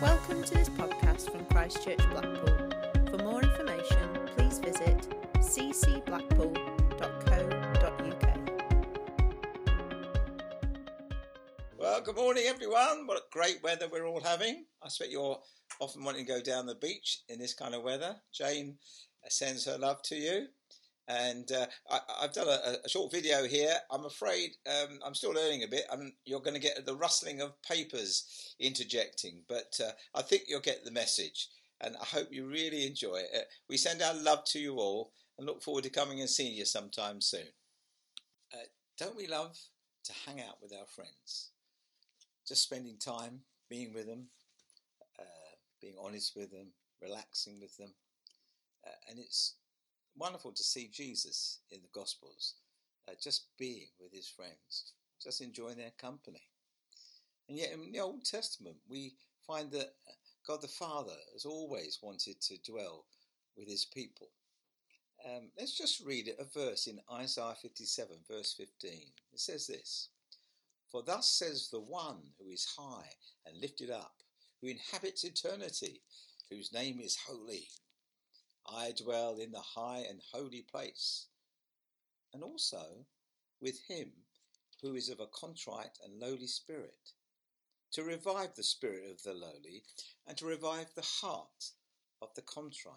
Welcome to this podcast from Christchurch Blackpool. For more information, please visit ccblackpool.co.uk. Well, good morning, everyone. What great weather we're all having. I expect you're often wanting to go down the beach in this kind of weather. Jane sends her love to you. And uh, I, have done a, a, short video here. I'm afraid um, I'm still learning a bit. You're going to get the rustling of papers interjecting, but uh, I think you'll get the message. And I hope you really enjoy it. We send our love to you all and look forward to coming and seeing you sometime soon. Uh, don't we love to hang out with our friends? Just spending time, being with them, uh, being honest with them, relaxing with them. Uh, and it's wonderful to see Jesus in the Gospels, uh, just being with his friends, just enjoying their company. And yet in the Old Testament, we find that God the Father has always wanted to dwell with his people. Um, let's just read a verse in Isaiah 57, verse 15. It says this For thus says the one who is high and lifted up, who inhabits eternity, whose name is holy. I dwell in the high and holy place, and also with him who is of a contrite and lowly spirit, to revive the spirit of the lowly, and to revive the heart of the contrite.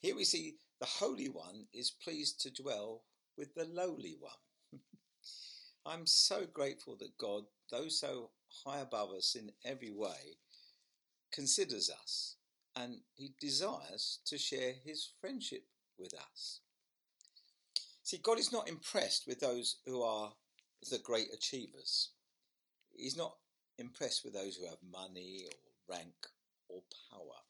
Here we see the Holy One is pleased to dwell with the lowly one. I'm so grateful that God, though so high above us in every way, considers us and he desires to share his friendship with us. See, God is not impressed with those who are the great achievers. He's not impressed with those who have money or rank or power.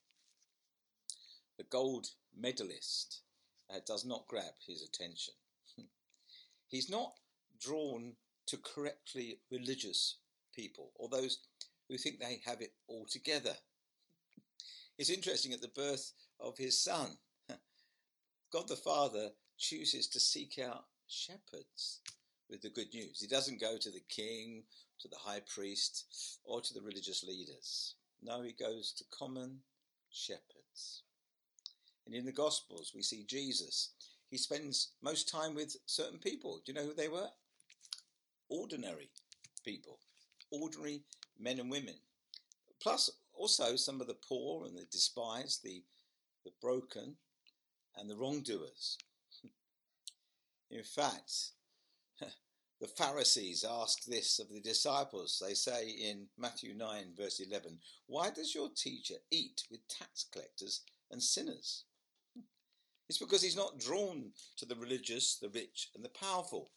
The gold medalist uh, does not grab his attention. He's not drawn to correctly religious people or those who think they have it all together it's interesting at the birth of his son, God the Father chooses to seek out shepherds with the good news. He doesn't go to the king, to the high priest, or to the religious leaders. No, he goes to common shepherds. And in the Gospels, we see Jesus. He spends most time with certain people. Do you know who they were? Ordinary people, ordinary men and women. Plus, also some of the poor and the despised, the, the broken, and the wrongdoers. In fact, the Pharisees ask this of the disciples. They say in Matthew 9, verse 11, Why does your teacher eat with tax collectors and sinners? It's because he's not drawn to the religious, the rich, and the powerful.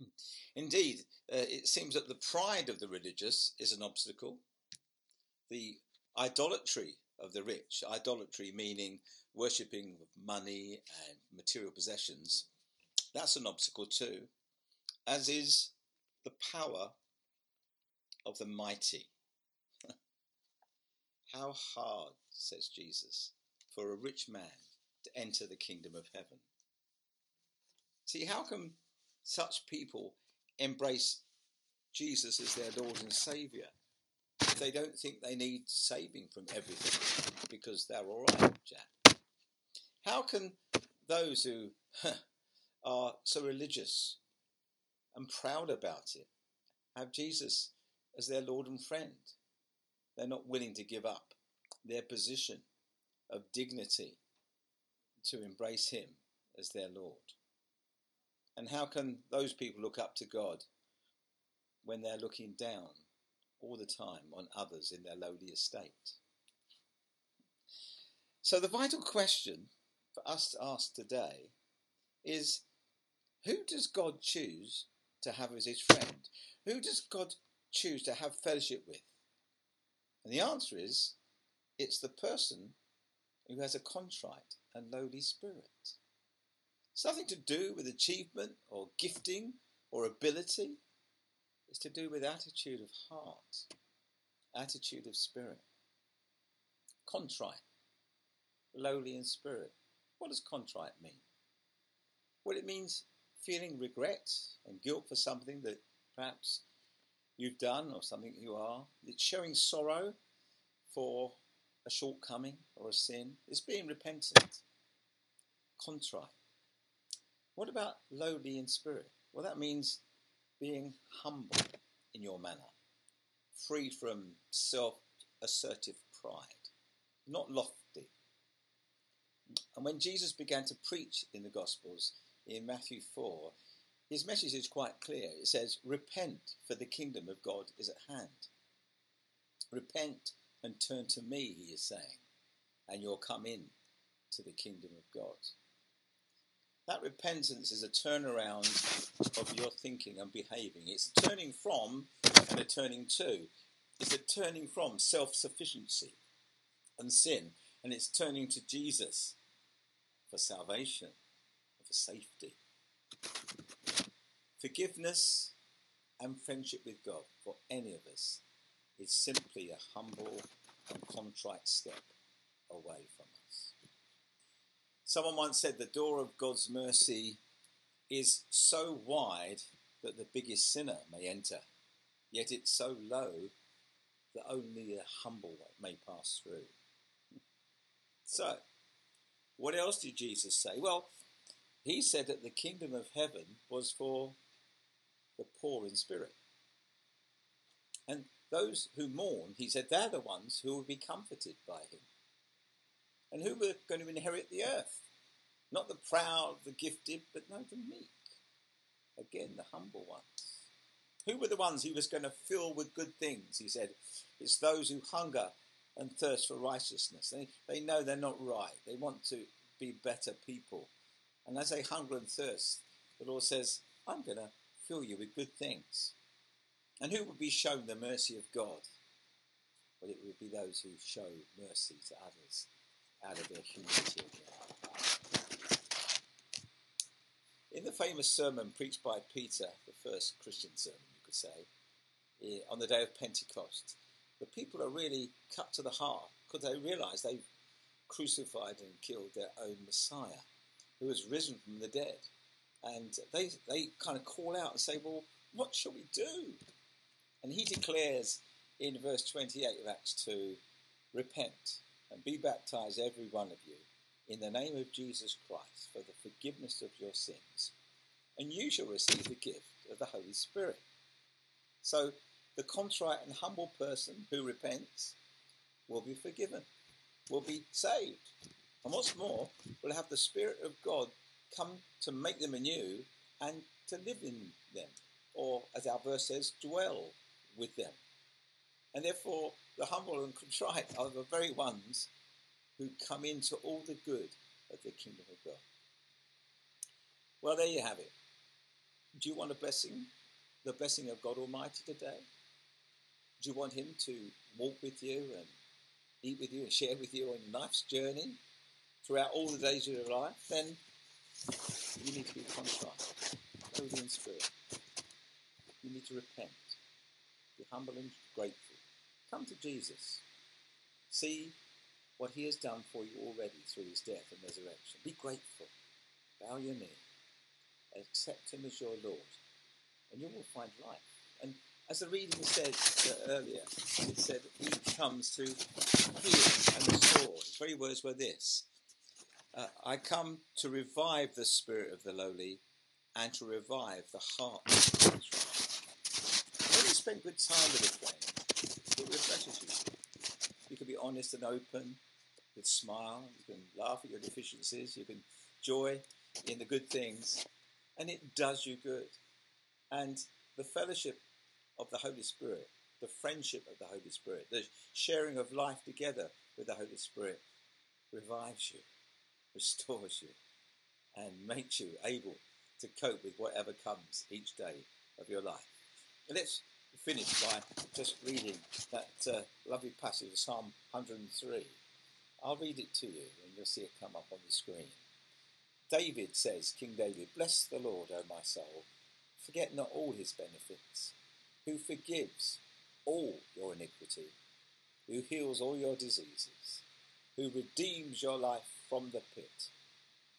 Indeed, uh, it seems that the pride of the religious is an obstacle, the idolatry of the rich, idolatry meaning worshipping money and material possessions, that's an obstacle too, as is the power of the mighty. How hard, says Jesus, for a rich man to enter the kingdom of heaven. See, how can such people embrace Jesus as their Lord and Saviour? They don't think they need saving from everything because they're all right, Jack? How can those who are so religious and proud about it have Jesus as their Lord and friend? They're not willing to give up their position of dignity to embrace Him as their Lord. And how can those people look up to God when they're looking down all the time on others in their lowly estate. So, the vital question for us to ask today is who does God choose to have as his friend? Who does God choose to have fellowship with? And the answer is it's the person who has a contrite and lowly spirit. It's nothing to do with achievement or gifting or ability. It's to do with attitude of heart, attitude of spirit. Contrite, lowly in spirit. What does contrite mean? Well, it means feeling regret and guilt for something that perhaps you've done or something you are. It's showing sorrow for a shortcoming or a sin. It's being repentant, contrite. What about lowly in spirit? Well, that means being humble in your manner, free from self assertive pride, not lofty. And when Jesus began to preach in the Gospels in Matthew 4, his message is quite clear. It says, Repent, for the kingdom of God is at hand. Repent and turn to me, he is saying, and you'll come in to the kingdom of God. That repentance is a turnaround of your thinking and behaving. It's a turning from and a turning to. It's a turning from self sufficiency and sin, and it's turning to Jesus for salvation, for safety. Forgiveness and friendship with God for any of us is simply a humble and contrite step away from. Someone once said the door of God's mercy is so wide that the biggest sinner may enter, yet it's so low that only a humble may pass through. So, what else did Jesus say? Well, he said that the kingdom of heaven was for the poor in spirit. And those who mourn, he said, they're the ones who will be comforted by him. And who were going to inherit the earth? Not the proud, the gifted, but no, the meek. Again, the humble ones. Who were the ones he was going to fill with good things? He said, it's those who hunger and thirst for righteousness. They, they know they're not right. They want to be better people. And as they hunger and thirst, the Lord says, I'm going to fill you with good things. And who would be shown the mercy of God? Well, it would be those who show mercy to others out of their humanity. again. In the famous sermon preached by Peter, the first Christian sermon, you could say, eh, on the day of Pentecost, the people are really cut to the heart because they realize they've crucified and killed their own Messiah, who has risen from the dead. And they, they kind of call out and say, Well, what shall we do? And he declares in verse 28 of Acts 2 Repent and be baptized, every one of you, in the name of Jesus Christ for the forgiveness of your sins, and you shall receive the gift of the Holy Spirit. So the contrite and humble person who repents will be forgiven, will be saved. And what's more, will have the Spirit of God come to make them anew and to live in them, or as our verse says, dwell with them. And therefore, the humble and contrite are the very ones who come into all the good of the kingdom of God. Well, there you have it. Do you want a blessing, the blessing of God Almighty today? Do you want Him to walk with you and eat with you and share with you on life's journey throughout all the days of your life? Then you need to be contrite, lowly in spirit. You need to repent, be humble and grateful. Come to Jesus. See what he has done for you already through his death and resurrection. Be grateful. Bow your knee. Accept him as your Lord. And you will find life. And as the reading said uh, earlier, it said he comes to heal and restore. His very words were this uh, I come to revive the spirit of the lowly and to revive the heart of the spend good time with a friend, it refreshes you. You can be honest and open, with smile, you can laugh at your deficiencies, you can joy in the good things, and it does you good. And the fellowship of the Holy Spirit, the friendship of the Holy Spirit, the sharing of life together with the Holy Spirit revives you restores you, and makes you able to cope with whatever comes each day of your life. let's finish by just reading that uh, lovely passage of Psalm 103. I'll read it to you and you'll see it come up on the screen. David says, King David, Bless the Lord, O my soul. Forget not all his benefits, who forgives all your iniquity, who heals all your diseases, who redeems your life from the pit,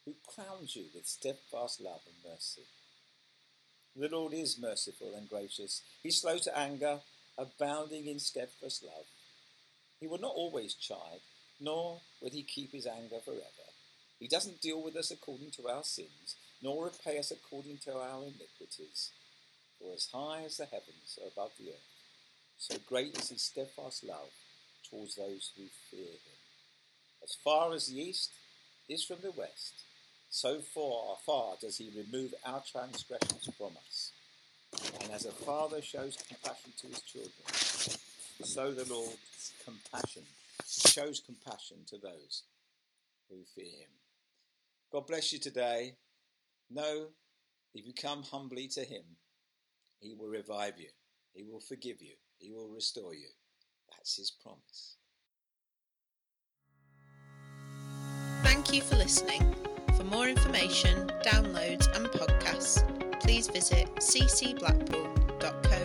who crowns you with steadfast love and mercy, The Lord is merciful and gracious. He's slow to anger, abounding in steadfast love. He will not always chide, nor will he keep his anger forever. He doesn't deal with us according to our sins, nor repay us according to our iniquities. For as high as the heavens are above the earth, so great is his steadfast love towards those who fear him. As far as the east is from the west, so far, far does he remove our transgressions from us. And as a father shows compassion to his children, so the Lord compassion shows compassion to those who fear him. God bless you today. Know if you come humbly to him, he will revive you, he will forgive you, he will restore you. That's his promise. Thank you for listening. For more information, downloads, and podcasts, please visit ccblackpool.co.uk.